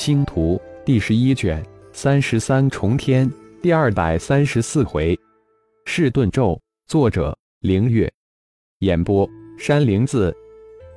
星图第十一卷三十三重天第二百三十四回，噬盾咒，作者：凌月，演播：山灵子。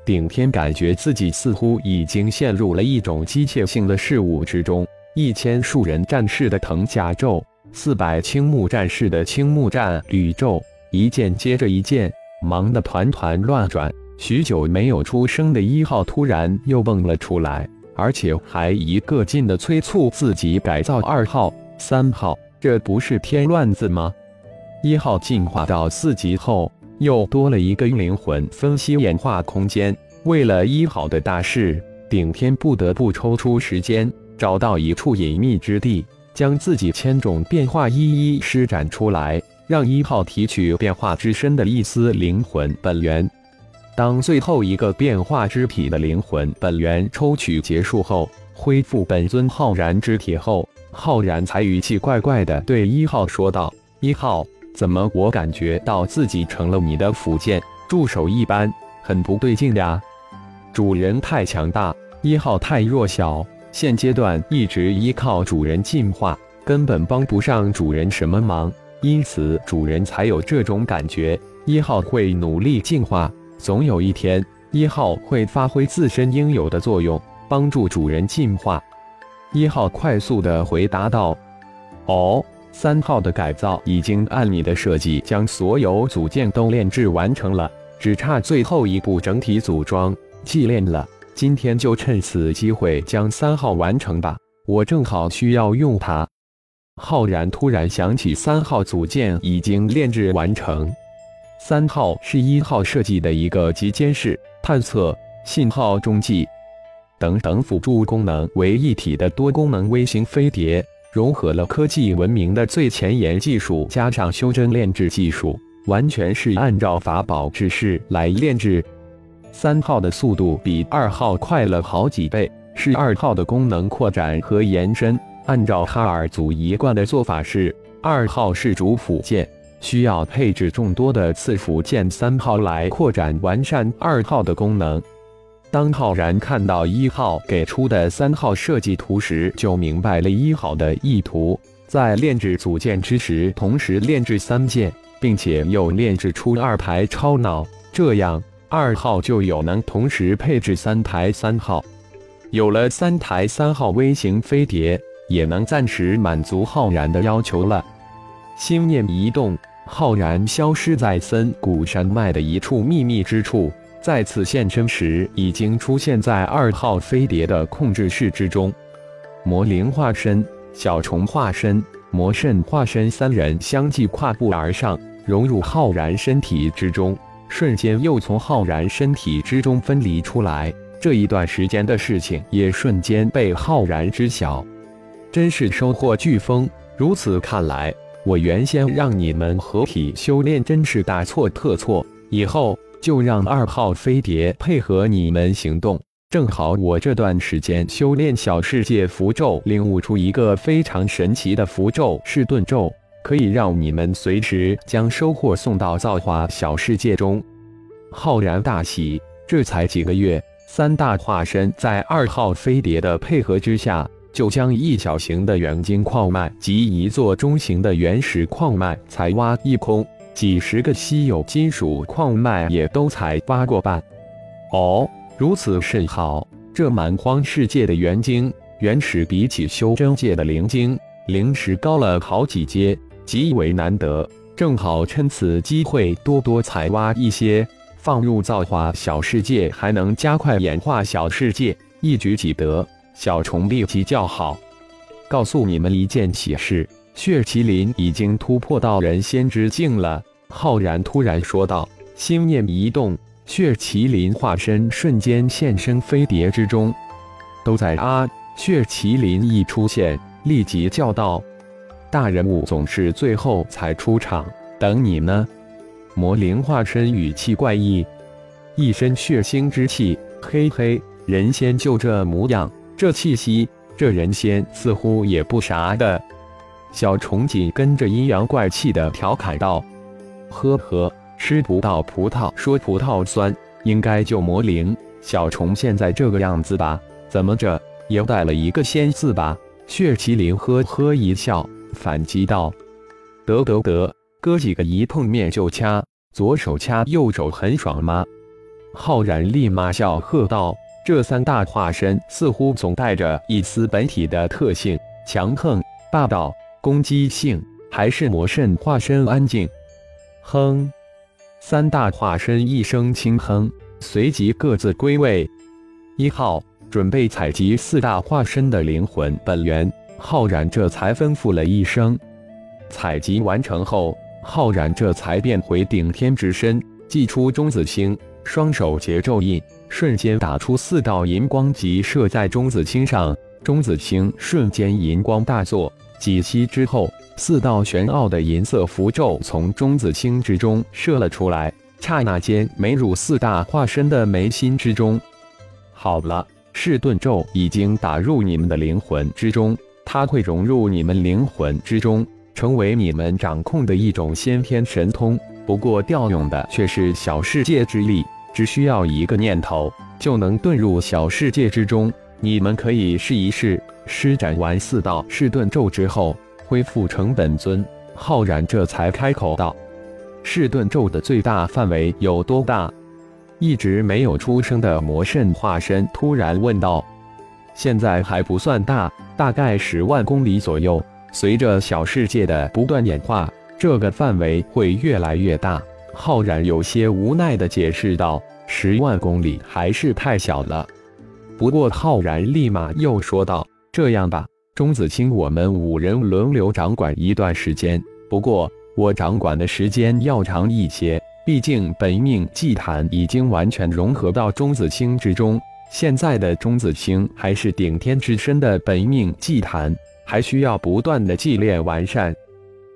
顶天感觉自己似乎已经陷入了一种机械性的事物之中，一千数人战士的藤甲咒，四百青木战士的青木战吕咒，一件接着一件，忙得团团乱转。许久没有出声的一号突然又蹦了出来。而且还一个劲的催促自己改造二号、三号，这不是添乱子吗？一号进化到四级后，又多了一个灵魂分析演化空间。为了一号的大事，顶天不得不抽出时间，找到一处隐秘之地，将自己千种变化一一施展出来，让一号提取变化之身的一丝灵魂本源。当最后一个变化之体的灵魂本源抽取结束后，恢复本尊浩然之体后，浩然才语气怪怪的对一号说道：“一号，怎么我感觉到自己成了你的辅件助手一般，很不对劲呀？主人太强大，一号太弱小，现阶段一直依靠主人进化，根本帮不上主人什么忙，因此主人才有这种感觉。一号会努力进化。”总有一天，一号会发挥自身应有的作用，帮助主人进化。一号快速的回答道：“哦，三号的改造已经按你的设计将所有组件都炼制完成了，只差最后一步整体组装祭炼了。今天就趁此机会将三号完成吧，我正好需要用它。”浩然突然想起，三号组件已经炼制完成。三号是一号设计的一个集监视、探测、信号中继等等辅助功能为一体的多功能微型飞碟，融合了科技文明的最前沿技术，加上修真炼制技术，完全是按照法宝指示来炼制。三号的速度比二号快了好几倍，是二号的功能扩展和延伸。按照哈尔祖一贯的做法是，二号是主辅件。需要配置众多的次辅件三号来扩展完善二号的功能。当浩然看到一号给出的三号设计图时，就明白了一号的意图。在炼制组件之时，同时炼制三件，并且又炼制出二台超脑，这样二号就有能同时配置三台三号。有了三台三号微型飞碟，也能暂时满足浩然的要求了。心念一动。浩然消失在森谷山脉的一处秘密之处，再次现身时，已经出现在二号飞碟的控制室之中。魔灵化身、小虫化身、魔圣化身三人相继跨步而上，融入浩然身体之中，瞬间又从浩然身体之中分离出来。这一段时间的事情也瞬间被浩然知晓，真是收获巨丰。如此看来。我原先让你们合体修炼，真是大错特错。以后就让二号飞碟配合你们行动。正好我这段时间修炼小世界符咒，领悟出一个非常神奇的符咒——噬盾咒，可以让你们随时将收获送到造化小世界中。浩然大喜，这才几个月，三大化身在二号飞碟的配合之下。就将一小型的元晶矿脉及一座中型的原始矿脉采挖一空，几十个稀有金属矿脉也都采挖过半。哦，如此甚好。这蛮荒世界的元晶、原始比起修真界的灵晶、灵石高了好几阶，极为难得。正好趁此机会多多采挖一些，放入造化小世界，还能加快演化小世界，一举几得。小虫立即叫好，告诉你们一件喜事：血麒麟已经突破到人仙之境了。浩然突然说道，心念一动，血麒麟化身瞬间现身飞碟之中。都在啊！血麒麟一出现，立即叫道：“大人物总是最后才出场，等你呢。”魔灵化身语气怪异，一身血腥之气，嘿嘿，人仙就这模样。这气息，这人仙似乎也不啥的。小虫紧跟着阴阳怪气的调侃道：“呵呵，吃不到葡萄说葡萄酸，应该就魔灵。小虫现在这个样子吧？怎么着，也带了一个仙字吧？血麒麟呵呵一笑，反击道：“得得得，哥几个一碰面就掐，左手掐右手很爽吗？”浩然立马笑喝道：“这三大化身似乎总带着一丝本体的特性，强横、霸道、攻击性，还是魔圣化身安静。”哼！三大化身一声轻哼，随即各自归位。一号。准备采集四大化身的灵魂本源，浩然这才吩咐了一声。采集完成后，浩然这才变回顶天之身，祭出中子星，双手结咒印，瞬间打出四道银光，即射在钟子清上。钟子清瞬间银光大作，几息之后，四道玄奥的银色符咒从钟子星之中射了出来，刹那间没入四大化身的眉心之中。好了。噬盾咒已经打入你们的灵魂之中，它会融入你们灵魂之中，成为你们掌控的一种先天神通。不过调用的却是小世界之力，只需要一个念头就能遁入小世界之中。你们可以试一试。施展完四道噬盾咒之后，恢复成本尊，浩然这才开口道：“噬盾咒的最大范围有多大？”一直没有出声的魔圣化身突然问道：“现在还不算大，大概十万公里左右。随着小世界的不断演化，这个范围会越来越大。”浩然有些无奈地解释道：“十万公里还是太小了。”不过浩然立马又说道：“这样吧，钟子清，我们五人轮流掌管一段时间。不过我掌管的时间要长一些。”毕竟本命祭坛已经完全融合到钟子清之中，现在的钟子清还是顶天之身的本命祭坛，还需要不断的祭炼完善。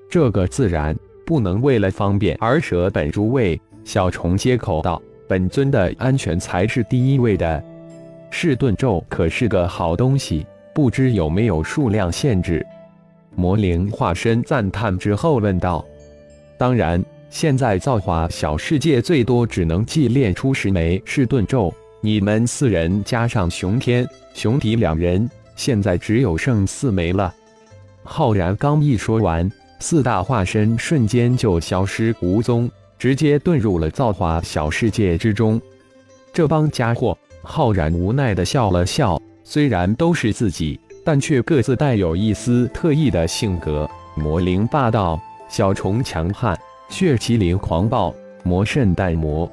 这个自然不能为了方便而舍本诸位。小虫接口道：“本尊的安全才是第一位的。噬盾咒可是个好东西，不知有没有数量限制？”魔灵化身赞叹之后问道：“当然。”现在造化小世界最多只能祭炼出十枚噬盾咒，你们四人加上熊天、熊迪两人，现在只有剩四枚了。浩然刚一说完，四大化身瞬间就消失无踪，直接遁入了造化小世界之中。这帮家伙，浩然无奈的笑了笑，虽然都是自己，但却各自带有一丝特异的性格。魔灵霸道，小虫强悍。血麒麟狂暴，魔圣淡魔，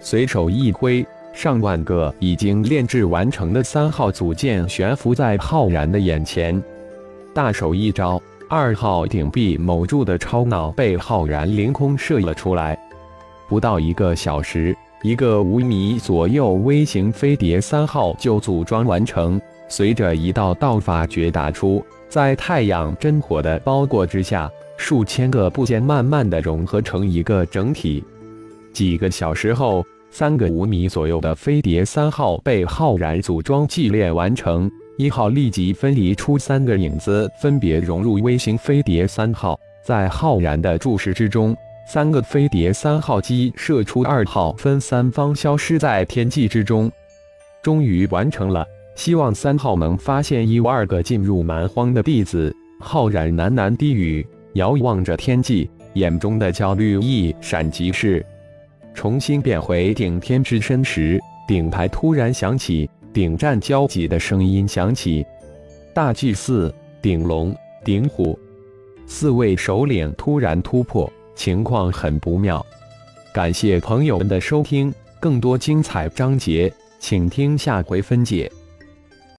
随手一挥，上万个已经炼制完成的三号组件悬浮在浩然的眼前。大手一招，二号顶壁某柱的超脑被浩然凌空射了出来。不到一个小时，一个五米左右微型飞碟三号就组装完成。随着一道道法诀打出，在太阳真火的包裹之下。数千个部件慢慢的融合成一个整体。几个小时后，三个五米左右的飞碟三号被浩然组装祭炼完成。一号立即分离出三个影子，分别融入微型飞碟三号。在浩然的注视之中，三个飞碟三号机射出二号，分三方消失在天际之中。终于完成了，希望三号能发现一、二个进入蛮荒的弟子。浩然喃喃低语。遥望着天际，眼中的焦虑一闪即逝。重新变回顶天之身时，顶牌突然响起顶战交集的声音响起。大祭司、顶龙、顶虎四位首领突然突破，情况很不妙。感谢朋友们的收听，更多精彩章节，请听下回分解。